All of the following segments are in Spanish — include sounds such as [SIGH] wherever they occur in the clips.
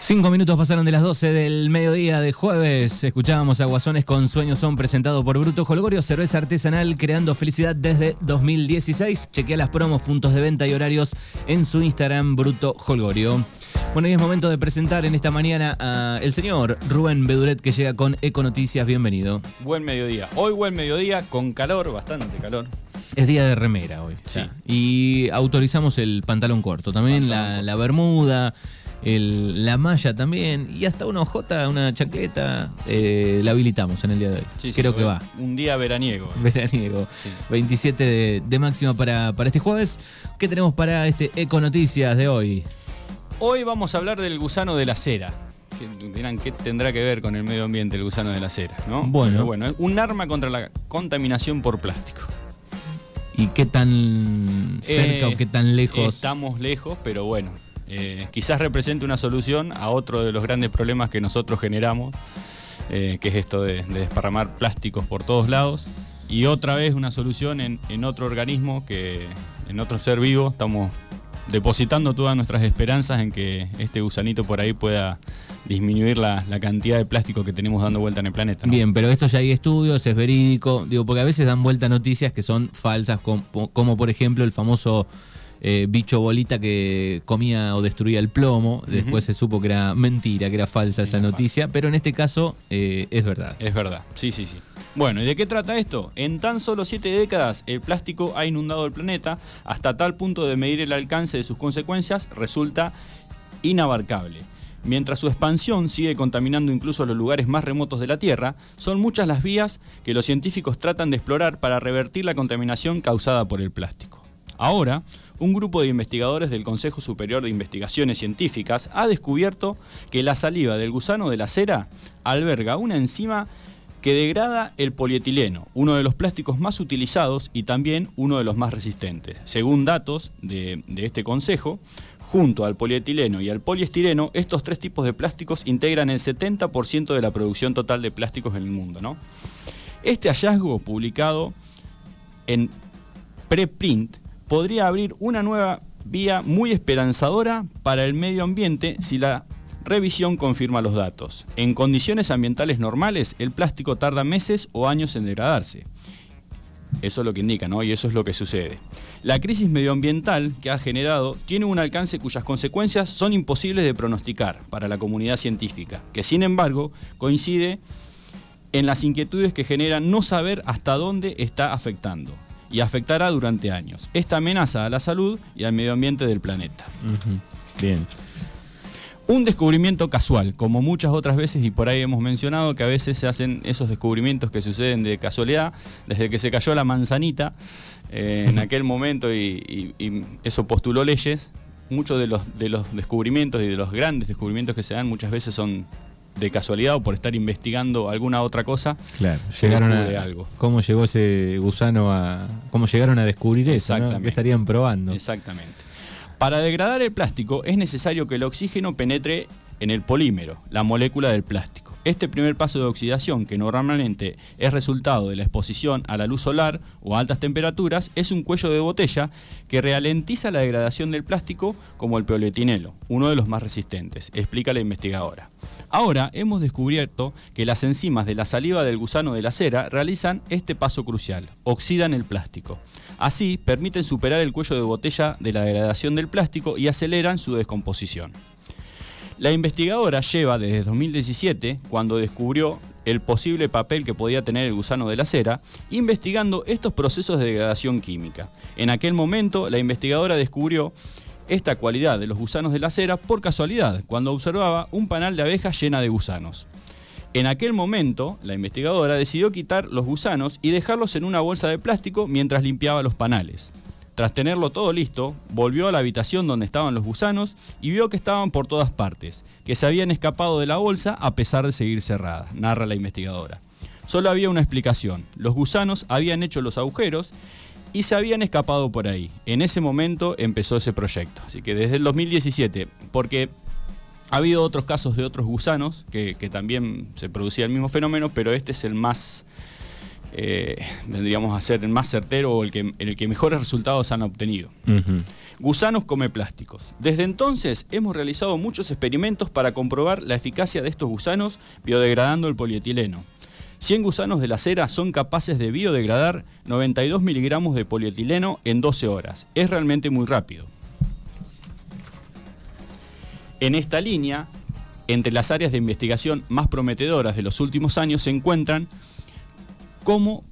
Cinco minutos pasaron de las 12 del mediodía de jueves. Escuchábamos a Guasones con Sueños Son presentado por Bruto Holgorio, cerveza artesanal creando felicidad desde 2016. Chequea las promos, puntos de venta y horarios en su Instagram Bruto Holgorio. Bueno, y es momento de presentar en esta mañana al señor Rubén Beduret que llega con Econoticias. Bienvenido. Buen mediodía. Hoy buen mediodía con calor, bastante calor. Es día de remera hoy. Sí. Y autorizamos el pantalón corto. También la, la bermuda el, la malla también y hasta una hojota, una chaqueta, eh, la habilitamos en el día de hoy. Sí, sí, Creo que va. Un día veraniego. [LAUGHS] Veraniego. Sí. 27 de, de máxima para, para este jueves. ¿Qué tenemos para este Eco Noticias de hoy? Hoy vamos a hablar del gusano de la cera. Que Dirán, ¿qué tendrá que ver con el medio ambiente el gusano de la cera? ¿no? Bueno. Pero bueno, un arma contra la contaminación por plástico. ¿Y qué tan cerca Eh, o qué tan lejos? Estamos lejos, pero bueno. Eh, quizás represente una solución a otro de los grandes problemas que nosotros generamos, eh, que es esto de, de desparramar plásticos por todos lados. Y otra vez una solución en, otro organismo, que en otro ser vivo. Estamos depositando todas nuestras esperanzas en que este gusanito por ahí pueda disminuir la, cantidad de plástico que tenemos dando vuelta en el planeta. Bien, pero esto ya hay estudios, es verídico, digo, porque a veces dan vuelta noticias que son falsas, como por ejemplo el famoso eh, bicho bolita que comía o destruía el plomo, después se supo que era mentira, que era falsa esa noticia, pero en este caso eh, es verdad. Es verdad, sí, sí, sí. Bueno, ¿y de qué trata esto? En tan solo siete décadas el plástico ha inundado el planeta hasta tal punto de medir el alcance de sus consecuencias resulta inabarcable. Mientras su expansión sigue contaminando incluso los lugares más remotos de la Tierra, son muchas las vías que los científicos tratan de explorar para revertir la contaminación causada por el plástico. Ahora, un grupo de investigadores del Consejo Superior de Investigaciones Científicas ha descubierto que la saliva del gusano de la cera alberga una enzima que degrada el polietileno, uno de los plásticos más utilizados y también uno de los más resistentes. Según datos de, este consejo, junto al polietileno y al poliestireno, estos tres tipos de plásticos integran el 70% de la producción total de plásticos en el mundo. Este hallazgo, publicado en preprint, podría abrir una nueva vía muy esperanzadora para el medio ambiente si la revisión confirma los datos. En condiciones ambientales normales, el plástico tarda meses o años en degradarse. Eso es lo que indica, ¿no? Y eso es lo que sucede. La crisis medioambiental que ha generado tiene un alcance cuyas consecuencias son imposibles de pronosticar para la comunidad científica, que sin embargo coincide en las inquietudes que genera no saber hasta dónde está afectando y afectará durante años. Esta amenaza a la salud y al medio ambiente del planeta. Bien. Un descubrimiento casual, como muchas otras veces, y por ahí hemos mencionado que a veces se hacen esos descubrimientos que suceden de casualidad, desde que se cayó la manzanita eh, en [LAUGHS] aquel momento y, y- y eso postuló leyes, muchos de los, de los descubrimientos y de los grandes descubrimientos que se dan muchas veces son de casualidad o por estar investigando alguna otra cosa. Claro, llegaron a algo. cómo llegó ese gusano a cómo llegaron a descubrir eso, ¿no? Exactamente. ¿Qué estarían probando? Exactamente. Para degradar el plástico es necesario que el oxígeno penetre en el polímero, la molécula del plástico. Este primer paso de oxidación, que normalmente es resultado de la exposición a la luz solar o a altas temperaturas, es un cuello de botella que ralentiza la degradación del plástico como el polietileno, uno de los más resistentes, explica la investigadora. Ahora hemos descubierto que las enzimas de la saliva del gusano de la cera realizan este paso crucial, oxidan el plástico. Así, permiten superar el cuello de botella de la degradación del plástico y aceleran su descomposición. La investigadora lleva desde 2017, cuando descubrió el posible papel que podía tener el gusano de la cera, investigando estos procesos de degradación química. En aquel momento, la investigadora descubrió esta cualidad de los gusanos de la cera por casualidad, cuando observaba un panal de abejas llena de gusanos. En aquel momento, la investigadora decidió quitar los gusanos y dejarlos en una bolsa de plástico mientras limpiaba los panales. Tras tenerlo todo listo, volvió a la habitación donde estaban los gusanos y vio que estaban por todas partes, que se habían escapado de la bolsa a pesar de seguir cerrada, narra la investigadora. Solo había una explicación, los gusanos habían hecho los agujeros y se habían escapado por ahí. En ese momento empezó ese proyecto, así que desde el 2017, porque ha habido otros casos de otros gusanos que, que también se producía el mismo fenómeno, pero este es el más eh, vendríamos a ser el más certero o el que, el que mejores resultados han obtenido. Gusanos come plásticos. Desde entonces hemos realizado muchos experimentos para comprobar la eficacia de estos gusanos biodegradando el polietileno. 100 gusanos de la cera son capaces de biodegradar 92 miligramos de polietileno en 12 horas. Es realmente muy rápido. En esta línea, entre las áreas de investigación más prometedoras de los últimos años se encuentran como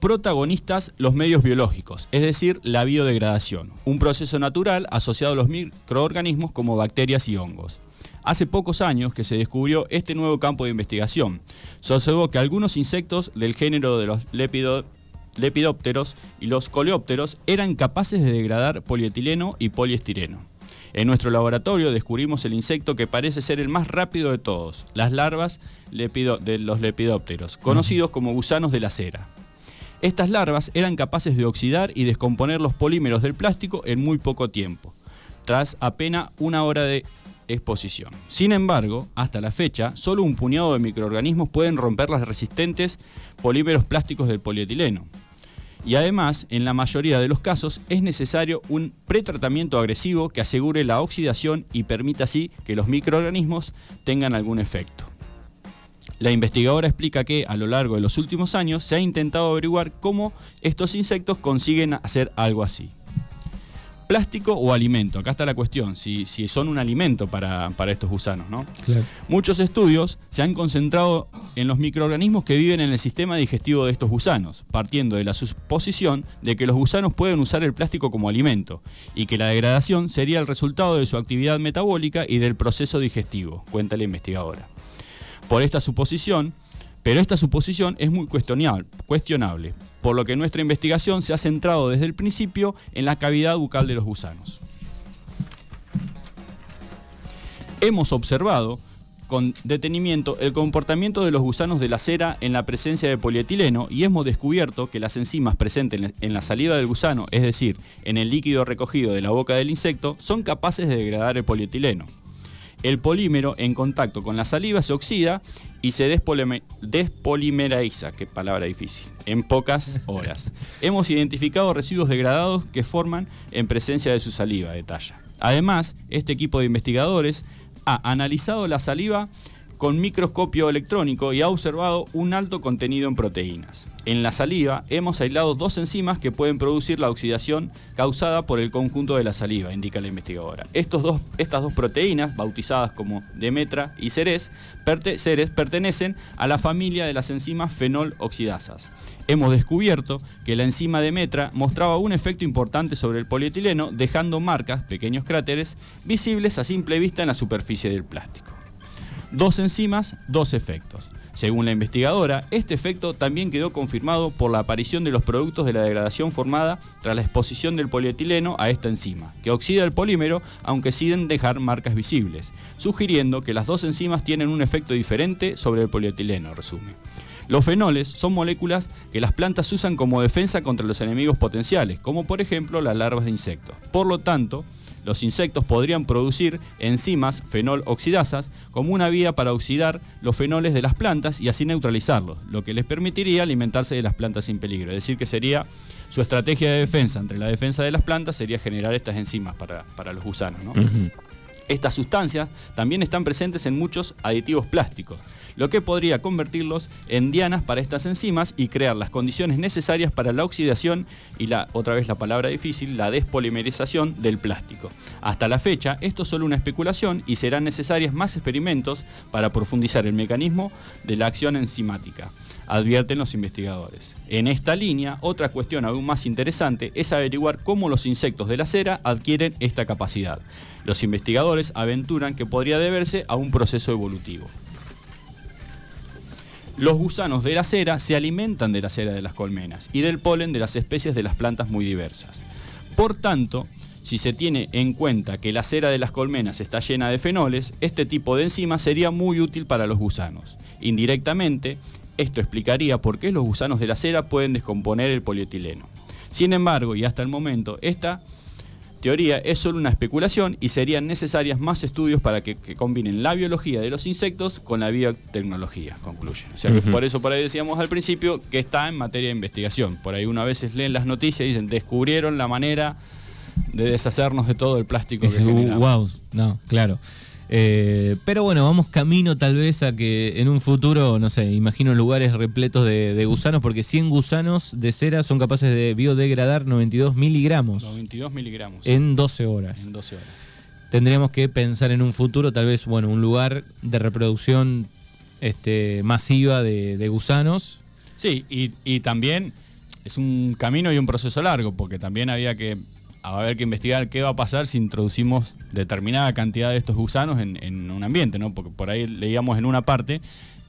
protagonistas los medios biológicos, es decir, la biodegradación, un proceso natural asociado a los microorganismos como bacterias y hongos. Hace pocos años que se descubrió este nuevo campo de investigación. Se que algunos insectos del género de los lepidópteros y los coleópteros eran capaces de degradar polietileno y poliestireno. En nuestro laboratorio descubrimos el insecto que parece ser el más rápido de todos, las larvas de los lepidópteros, conocidos como gusanos de la cera. Estas larvas eran capaces de oxidar y descomponer los polímeros del plástico en muy poco tiempo, tras apenas una hora de exposición. Sin embargo, hasta la fecha, solo un puñado de microorganismos pueden romper las resistentes polímeros plásticos del polietileno. Y además, en la mayoría de los casos, es necesario un pretratamiento agresivo que asegure la oxidación y permita así que los microorganismos tengan algún efecto. La investigadora explica que a lo largo de los últimos años se ha intentado averiguar cómo estos insectos consiguen hacer algo así plástico o alimento. Acá está la cuestión, si, si son un alimento para, estos gusanos. ¿no? Muchos estudios se han concentrado en los microorganismos que viven en el sistema digestivo de estos gusanos, partiendo de la suposición de que los gusanos pueden usar el plástico como alimento y que la degradación sería el resultado de su actividad metabólica y del proceso digestivo, cuenta la investigadora. Por esta suposición, pero esta suposición es muy cuestionable, por lo que nuestra investigación se ha centrado desde el principio en la cavidad bucal de los gusanos. Hemos observado con detenimiento el comportamiento de los gusanos de la cera en la presencia de polietileno y hemos descubierto que las enzimas presentes en la saliva del gusano, es decir, en el líquido recogido de la boca del insecto, son capaces de degradar el polietileno el polímero en contacto con la saliva se oxida y se despolimeriza, qué palabra difícil, en pocas [LAUGHS] horas. Hemos identificado residuos degradados que forman en presencia de su saliva, detalla. Además, este equipo de investigadores ha analizado la saliva con microscopio electrónico y ha observado un alto contenido en proteínas. En la saliva hemos aislado dos enzimas que pueden producir la oxidación causada por el conjunto de la saliva, indica la investigadora. Estos dos, estas dos proteínas, bautizadas como Demetra y Ceres, pertenecen a la familia de las enzimas fenol oxidasas. Hemos descubierto que la enzima Demetra mostraba un efecto importante sobre el polietileno, dejando marcas, pequeños cráteres, visibles a simple vista en la superficie del plástico. Dos enzimas, dos efectos. Según la investigadora, este efecto también quedó confirmado por la aparición de los productos de la degradación formada tras la exposición del polietileno a esta enzima, que oxida el polímero aunque sin dejar marcas visibles, sugiriendo que las dos enzimas tienen un efecto diferente sobre el polietileno, resume. Los fenoles son moléculas que las plantas usan como defensa contra los enemigos potenciales, como por ejemplo las larvas de insectos. Por lo tanto, los insectos podrían producir enzimas fenol oxidasas como una vía para oxidar los fenoles de las plantas y así neutralizarlos, lo que les permitiría alimentarse de las plantas sin peligro. Es decir, que sería su estrategia de defensa entre la defensa de las plantas sería generar estas enzimas para, los gusanos. ¿no? Estas sustancias también están presentes en muchos aditivos plásticos, lo que podría convertirlos en dianas para estas enzimas y crear las condiciones necesarias para la oxidación y la, otra vez la palabra difícil, la despolimerización del plástico. Hasta la fecha, esto es solo una especulación y serán necesarios más experimentos para profundizar el mecanismo de la acción enzimática advierten los investigadores. En esta línea, otra cuestión aún más interesante es averiguar cómo los insectos de la cera adquieren esta capacidad. Los investigadores aventuran que podría deberse a un proceso evolutivo. Los gusanos de la cera se alimentan de la cera de las colmenas y del polen de las especies de las plantas muy diversas. Por tanto, si se tiene en cuenta que la cera de las colmenas está llena de fenoles, este tipo de enzima sería muy útil para los gusanos. Indirectamente, esto explicaría por qué los gusanos de la cera pueden descomponer el polietileno. Sin embargo, y hasta el momento, esta teoría es solo una especulación y serían necesarias más estudios para que, combinen la biología de los insectos con la biotecnología, concluye. O sea que por eso por ahí decíamos al principio que está en materia de investigación. Por ahí una veces leen las noticias y dicen, descubrieron la manera de deshacernos de todo el plástico que generamos. Wow, no, claro. Eh, pero bueno, vamos camino tal vez a que en un futuro, no sé, imagino lugares repletos de, gusanos, porque 100 gusanos de cera son capaces de biodegradar 92 miligramos. 92 miligramos. En 12 horas. En 12 horas. Tendríamos que pensar en un futuro, tal vez, bueno, un lugar de reproducción este, masiva de, gusanos. Sí, y, y también es un camino y un proceso largo, porque también había que a haber que investigar qué va a pasar si introducimos determinada cantidad de estos gusanos en, un ambiente, ¿no? Porque por ahí leíamos en una parte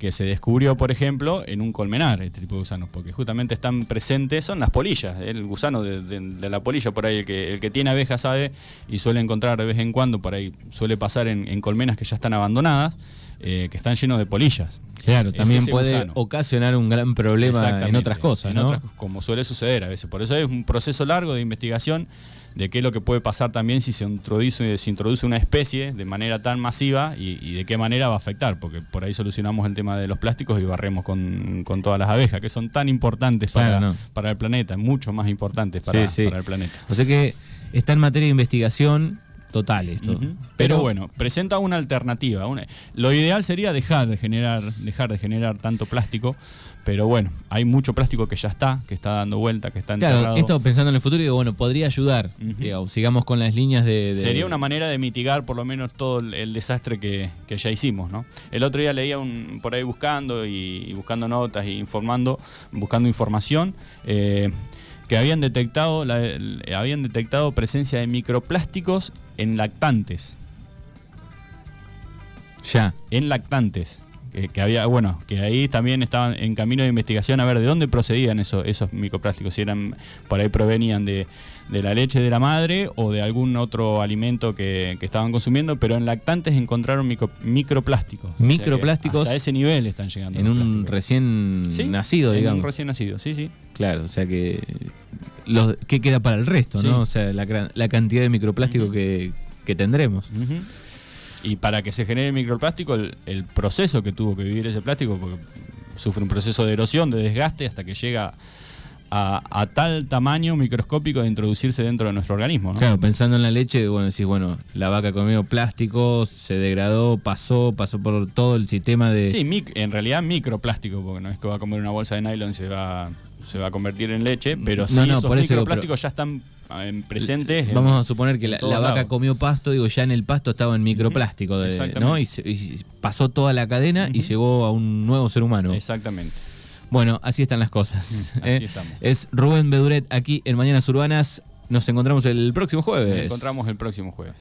que se descubrió, por ejemplo, en un colmenar este tipo de gusanos, porque justamente están presentes, son las polillas, el gusano de, la polilla, por ahí el que, el que tiene abejas sabe y suele encontrar de vez en cuando, por ahí suele pasar en, colmenas que ya están abandonadas, eh, que están llenos de polillas. Claro, también puede ocasionar un gran problema en otras cosas, ¿no? como suele suceder a veces. Por eso es un proceso largo de investigación de qué es lo que puede pasar también si se introduce, se introduce una especie de manera tan masiva y, de qué manera va a afectar, porque por ahí solucionamos el tema de los plásticos y barremos con, todas las abejas, que son tan importantes para, para el planeta, mucho más importantes para, para el planeta. O sea que está en materia de investigación total esto. Pero, bueno, presenta una alternativa. lo ideal sería dejar de generar, dejar de generar tanto plástico. Pero bueno, hay mucho plástico que ya está, que está dando vuelta, que está enterrado. Claro, esto pensando en el futuro, digo, bueno, podría ayudar. sigamos con las líneas de, Sería una manera de mitigar por lo menos todo el, desastre que, ya hicimos, ¿no? El otro día leía un, por ahí buscando y, buscando notas y informando, buscando información. Eh, que habían detectado, habían detectado presencia de microplásticos en lactantes. Ya. En lactantes. Que, había, bueno, que ahí también estaban en camino de investigación a ver de dónde procedían esos, esos microplásticos, si eran, por ahí provenían de, la leche de la madre o de algún otro alimento que, estaban consumiendo, pero en lactantes encontraron microplásticos. Microplásticos. a ese nivel están llegando. En un recién nacido, digamos. En un recién nacido, sí, sí. Claro, o sea que. Los, ¿Qué queda para el resto, no? O sea, la, cantidad de microplástico que, tendremos. Y para que se genere microplástico, el, proceso que tuvo que vivir ese plástico, porque sufre un proceso de erosión, de desgaste, hasta que llega a, tal tamaño microscópico de introducirse dentro de nuestro organismo. Claro, pensando en la leche, bueno, decís, bueno, la vaca comió plástico, se degradó, pasó, pasó por todo el sistema de... Sí, en realidad microplástico, porque no es que va a comer una bolsa de nylon y se va, se va a convertir en leche, pero sí esos microplásticos ya están presentes. Vamos a suponer que la, vaca comió pasto, digo, ya en el pasto estaba en microplástico, ¿no? Y, pasó toda la cadena y llegó a un nuevo ser humano. Exactamente. Bueno, así están las cosas. [LAUGHS] ¿eh? Es Rubén Beduret aquí en Mañanas Urbanas. Nos encontramos el próximo jueves. Nos encontramos el próximo jueves.